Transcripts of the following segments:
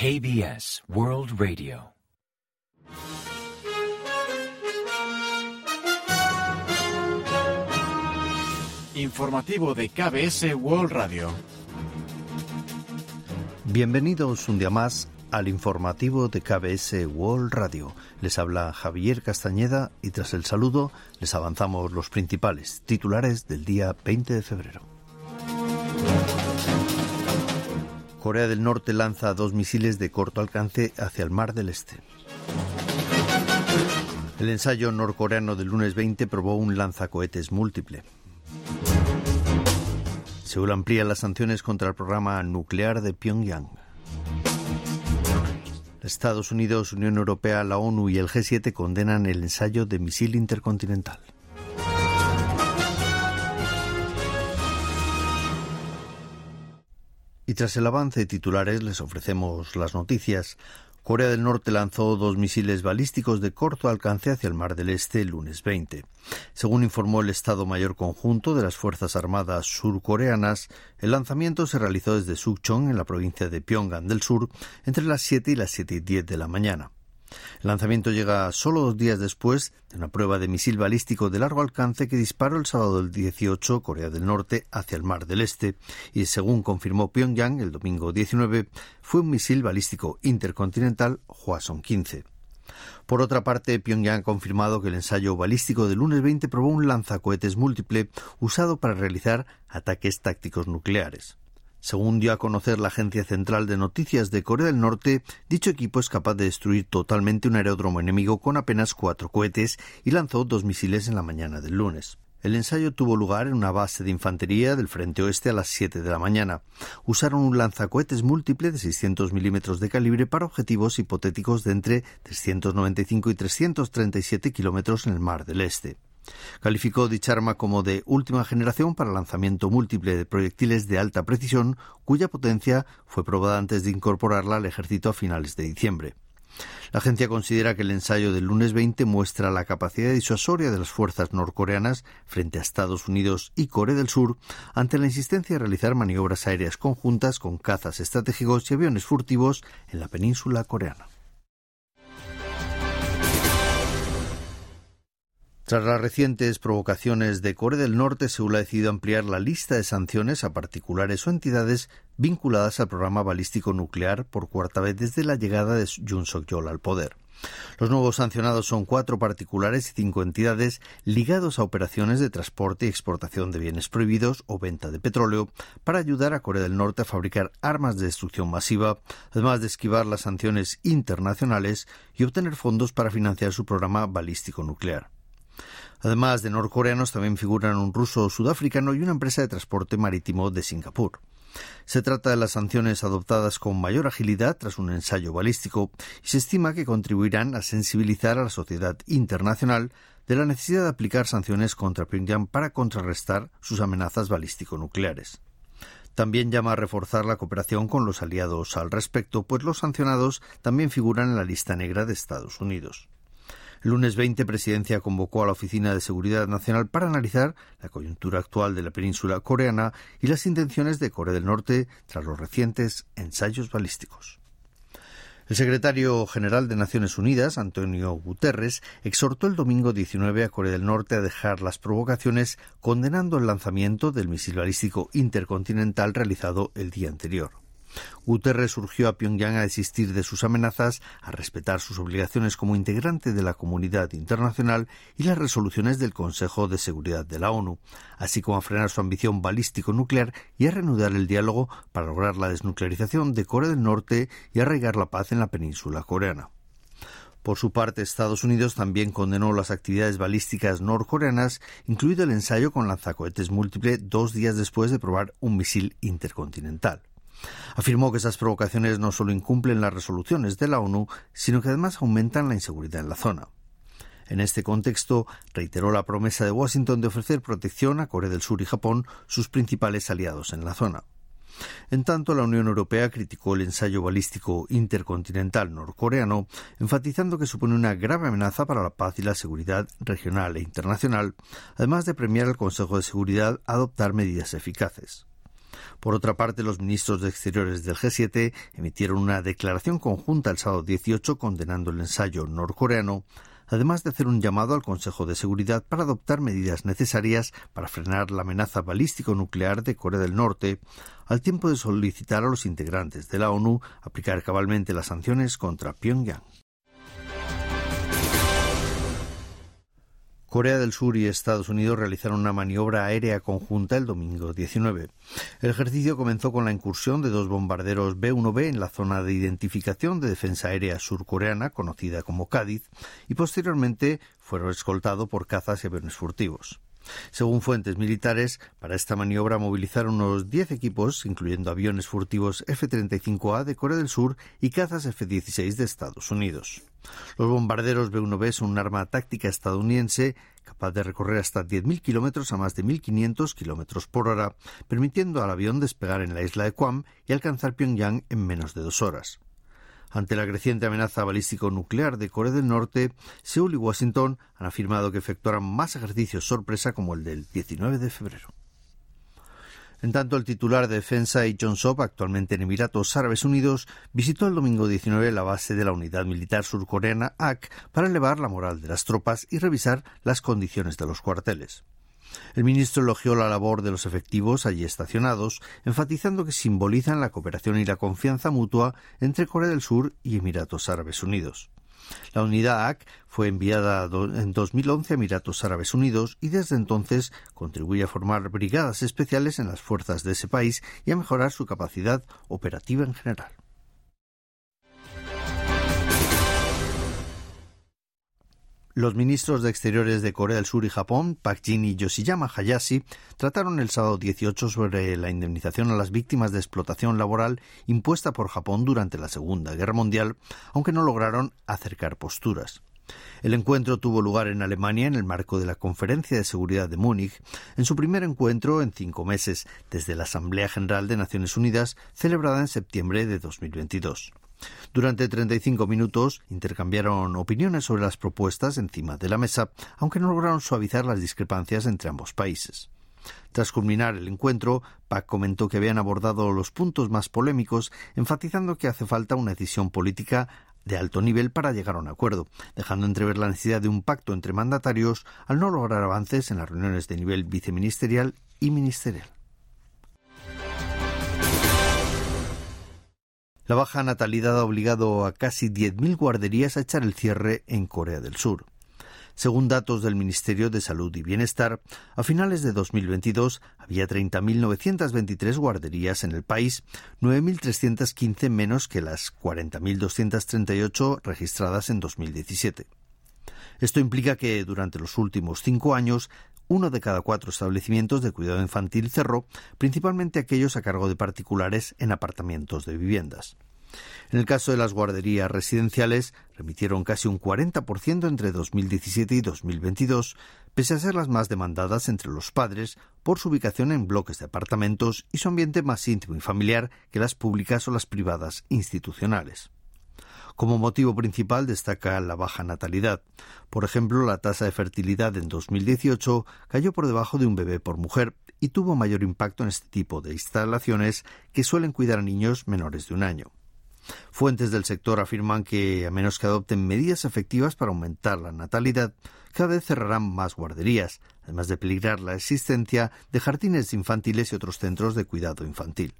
KBS World Radio. Informativo de KBS World Radio. Bienvenidos un día más al informativo de KBS World Radio. Les habla Javier Castañeda y tras el saludo les avanzamos los principales titulares del día 20 de febrero. Corea del Norte lanza dos misiles de corto alcance hacia el Mar del Este. El ensayo norcoreano del lunes 20 probó un lanzacohetes múltiple. Seúl amplía las sanciones contra el programa nuclear de Pyongyang. Estados Unidos, Unión Europea, la ONU y el G7 condenan el ensayo de misil intercontinental. Y tras el avance de titulares les ofrecemos las noticias. Corea del Norte lanzó dos misiles balísticos de corto alcance hacia el Mar del Este el lunes 20. Según informó el Estado Mayor Conjunto de las Fuerzas Armadas surcoreanas, el lanzamiento se realizó desde Sukchon, en la provincia de Pyongan del Sur, entre las 7 y las 7 y 10 de la mañana. El lanzamiento llega solo dos días después de una prueba de misil balístico de largo alcance que disparó el sábado del 18 Corea del Norte hacia el Mar del Este y, según confirmó Pyongyang el domingo 19, fue un misil balístico intercontinental Hwasong 15. Por otra parte, Pyongyang ha confirmado que el ensayo balístico del lunes 20 probó un lanzacohetes múltiple usado para realizar ataques tácticos nucleares. Según dio a conocer la Agencia Central de Noticias de Corea del Norte, dicho equipo es capaz de destruir totalmente un aeródromo enemigo con apenas cuatro cohetes y lanzó dos misiles en la mañana del lunes. El ensayo tuvo lugar en una base de infantería del frente oeste a las 7 de la mañana. Usaron un lanzacohetes múltiple de 600 milímetros de calibre para objetivos hipotéticos de entre 395 y 337 kilómetros en el Mar del Este. Calificó dicha arma como de última generación para lanzamiento múltiple de proyectiles de alta precisión, cuya potencia fue probada antes de incorporarla al ejército a finales de diciembre. La agencia considera que el ensayo del lunes 20 muestra la capacidad disuasoria de las fuerzas norcoreanas frente a Estados Unidos y Corea del Sur ante la insistencia de realizar maniobras aéreas conjuntas con cazas estratégicos y aviones furtivos en la península coreana. Tras las recientes provocaciones de Corea del Norte, Seúl ha decidido ampliar la lista de sanciones a particulares o entidades vinculadas al programa balístico nuclear por cuarta vez desde la llegada de Jun Suk-yeol al poder. Los nuevos sancionados son cuatro particulares y cinco entidades ligados a operaciones de transporte y exportación de bienes prohibidos o venta de petróleo para ayudar a Corea del Norte a fabricar armas de destrucción masiva, además de esquivar las sanciones internacionales y obtener fondos para financiar su programa balístico nuclear. Además de norcoreanos, también figuran un ruso sudafricano y una empresa de transporte marítimo de Singapur. Se trata de las sanciones adoptadas con mayor agilidad tras un ensayo balístico y se estima que contribuirán a sensibilizar a la sociedad internacional de la necesidad de aplicar sanciones contra Pyongyang para contrarrestar sus amenazas balístico-nucleares. También llama a reforzar la cooperación con los aliados al respecto, pues los sancionados también figuran en la lista negra de Estados Unidos. Lunes 20, Presidencia convocó a la Oficina de Seguridad Nacional para analizar la coyuntura actual de la península coreana y las intenciones de Corea del Norte tras los recientes ensayos balísticos. El secretario general de Naciones Unidas, Antonio Guterres, exhortó el domingo 19 a Corea del Norte a dejar las provocaciones, condenando el lanzamiento del misil balístico intercontinental realizado el día anterior. Guterres urgió a Pyongyang a desistir de sus amenazas, a respetar sus obligaciones como integrante de la comunidad internacional y las resoluciones del Consejo de Seguridad de la ONU, así como a frenar su ambición balístico-nuclear y a reanudar el diálogo para lograr la desnuclearización de Corea del Norte y arraigar la paz en la península coreana. Por su parte, Estados Unidos también condenó las actividades balísticas norcoreanas, incluido el ensayo con lanzacohetes múltiple dos días después de probar un misil intercontinental. Afirmó que esas provocaciones no solo incumplen las resoluciones de la ONU, sino que además aumentan la inseguridad en la zona. En este contexto, reiteró la promesa de Washington de ofrecer protección a Corea del Sur y Japón, sus principales aliados en la zona. En tanto, la Unión Europea criticó el ensayo balístico intercontinental norcoreano, enfatizando que supone una grave amenaza para la paz y la seguridad regional e internacional, además de premiar al Consejo de Seguridad a adoptar medidas eficaces. Por otra parte, los ministros de Exteriores del G7 emitieron una declaración conjunta el sábado 18 condenando el ensayo norcoreano, además de hacer un llamado al Consejo de Seguridad para adoptar medidas necesarias para frenar la amenaza balístico-nuclear de Corea del Norte, al tiempo de solicitar a los integrantes de la ONU aplicar cabalmente las sanciones contra Pyongyang. Corea del Sur y Estados Unidos realizaron una maniobra aérea conjunta el domingo 19. El ejercicio comenzó con la incursión de dos bombarderos B-1B en la zona de identificación de defensa aérea surcoreana, conocida como Cádiz, y posteriormente fueron escoltados por cazas y aviones furtivos. Según fuentes militares, para esta maniobra movilizaron unos 10 equipos, incluyendo aviones furtivos F-35A de Corea del Sur y cazas F-16 de Estados Unidos. Los bombarderos B-1B son un arma táctica estadounidense capaz de recorrer hasta 10.000 kilómetros a más de 1.500 kilómetros por hora, permitiendo al avión despegar en la isla de Guam y alcanzar Pyongyang en menos de dos horas. Ante la creciente amenaza balístico-nuclear de Corea del Norte, Seúl y Washington han afirmado que efectuarán más ejercicios sorpresa como el del 19 de febrero. En tanto, el titular de defensa, John Sop, actualmente en Emiratos Árabes Unidos, visitó el domingo 19 la base de la unidad militar surcoreana AC para elevar la moral de las tropas y revisar las condiciones de los cuarteles. El ministro elogió la labor de los efectivos allí estacionados, enfatizando que simbolizan la cooperación y la confianza mutua entre Corea del Sur y Emiratos Árabes Unidos. La unidad AC fue enviada en 2011 a Emiratos Árabes Unidos y desde entonces contribuye a formar brigadas especiales en las fuerzas de ese país y a mejorar su capacidad operativa en general. Los ministros de Exteriores de Corea del Sur y Japón, Park Jin y Yoshiyama Hayashi, trataron el sábado 18 sobre la indemnización a las víctimas de explotación laboral impuesta por Japón durante la Segunda Guerra Mundial, aunque no lograron acercar posturas. El encuentro tuvo lugar en Alemania en el marco de la Conferencia de Seguridad de Múnich, en su primer encuentro en cinco meses, desde la Asamblea General de Naciones Unidas, celebrada en septiembre de 2022. Durante 35 minutos intercambiaron opiniones sobre las propuestas encima de la mesa, aunque no lograron suavizar las discrepancias entre ambos países. Tras culminar el encuentro, Pac comentó que habían abordado los puntos más polémicos, enfatizando que hace falta una decisión política de alto nivel para llegar a un acuerdo, dejando entrever la necesidad de un pacto entre mandatarios al no lograr avances en las reuniones de nivel viceministerial y ministerial. La baja natalidad ha obligado a casi 10.000 guarderías a echar el cierre en Corea del Sur. Según datos del Ministerio de Salud y Bienestar, a finales de 2022 había 30.923 guarderías en el país, 9.315 menos que las 40.238 registradas en 2017. Esto implica que durante los últimos cinco años uno de cada cuatro establecimientos de cuidado infantil cerró, principalmente aquellos a cargo de particulares en apartamentos de viviendas. En el caso de las guarderías residenciales, remitieron casi un 40% entre 2017 y 2022, pese a ser las más demandadas entre los padres por su ubicación en bloques de apartamentos y su ambiente más íntimo y familiar que las públicas o las privadas institucionales. Como motivo principal destaca la baja natalidad. Por ejemplo, la tasa de fertilidad en 2018 cayó por debajo de un bebé por mujer y tuvo mayor impacto en este tipo de instalaciones que suelen cuidar a niños menores de un año. Fuentes del sector afirman que, a menos que adopten medidas efectivas para aumentar la natalidad, cada vez cerrarán más guarderías, además de peligrar la existencia de jardines infantiles y otros centros de cuidado infantil.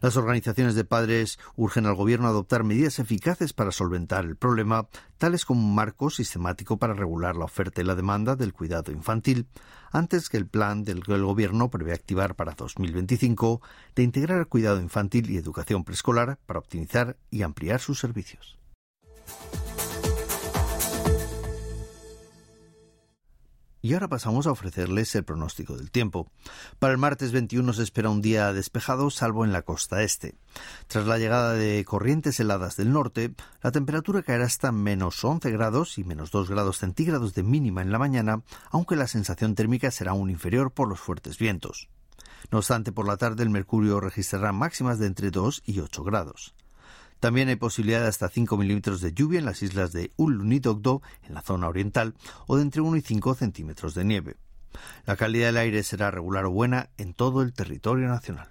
Las organizaciones de padres urgen al Gobierno a adoptar medidas eficaces para solventar el problema, tales como un marco sistemático para regular la oferta y la demanda del cuidado infantil, antes que el plan del que el Gobierno prevé activar para 2025 de integrar el cuidado infantil y educación preescolar para optimizar y ampliar sus servicios. Y ahora pasamos a ofrecerles el pronóstico del tiempo. Para el martes 21 se espera un día despejado, salvo en la costa este. Tras la llegada de corrientes heladas del norte, la temperatura caerá hasta menos 11 grados y menos 2 grados centígrados de mínima en la mañana, aunque la sensación térmica será aún inferior por los fuertes vientos. No obstante, por la tarde el mercurio registrará máximas de entre 2 y 8 grados. También hay posibilidad de hasta 5 milímetros de lluvia en las islas de Ulunidogdo, en la zona oriental, o de entre 1 y 5 centímetros de nieve. La calidad del aire será regular o buena en todo el territorio nacional.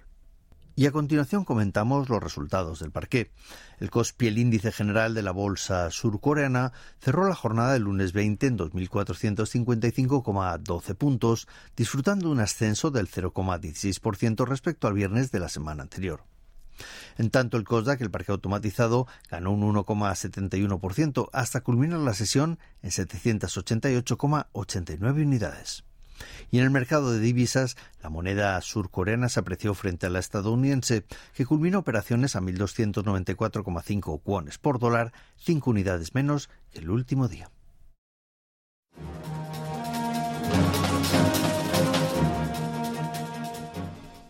Y a continuación comentamos los resultados del parqué. El COSPI, el índice general de la bolsa surcoreana, cerró la jornada del lunes 20 en 2.455,12 puntos, disfrutando un ascenso del 0,16% respecto al viernes de la semana anterior. En tanto, el COSDAC, el parque automatizado, ganó un 1,71% hasta culminar la sesión en 788,89 unidades. Y en el mercado de divisas, la moneda surcoreana se apreció frente a la estadounidense, que culminó operaciones a 1.294,5 wones por dólar, 5 unidades menos que el último día.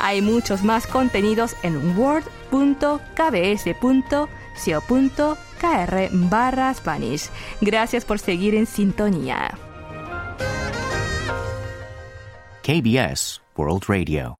Hay muchos más contenidos en word.kbs.co.kr barra Spanish. Gracias por seguir en sintonía. KBS World Radio.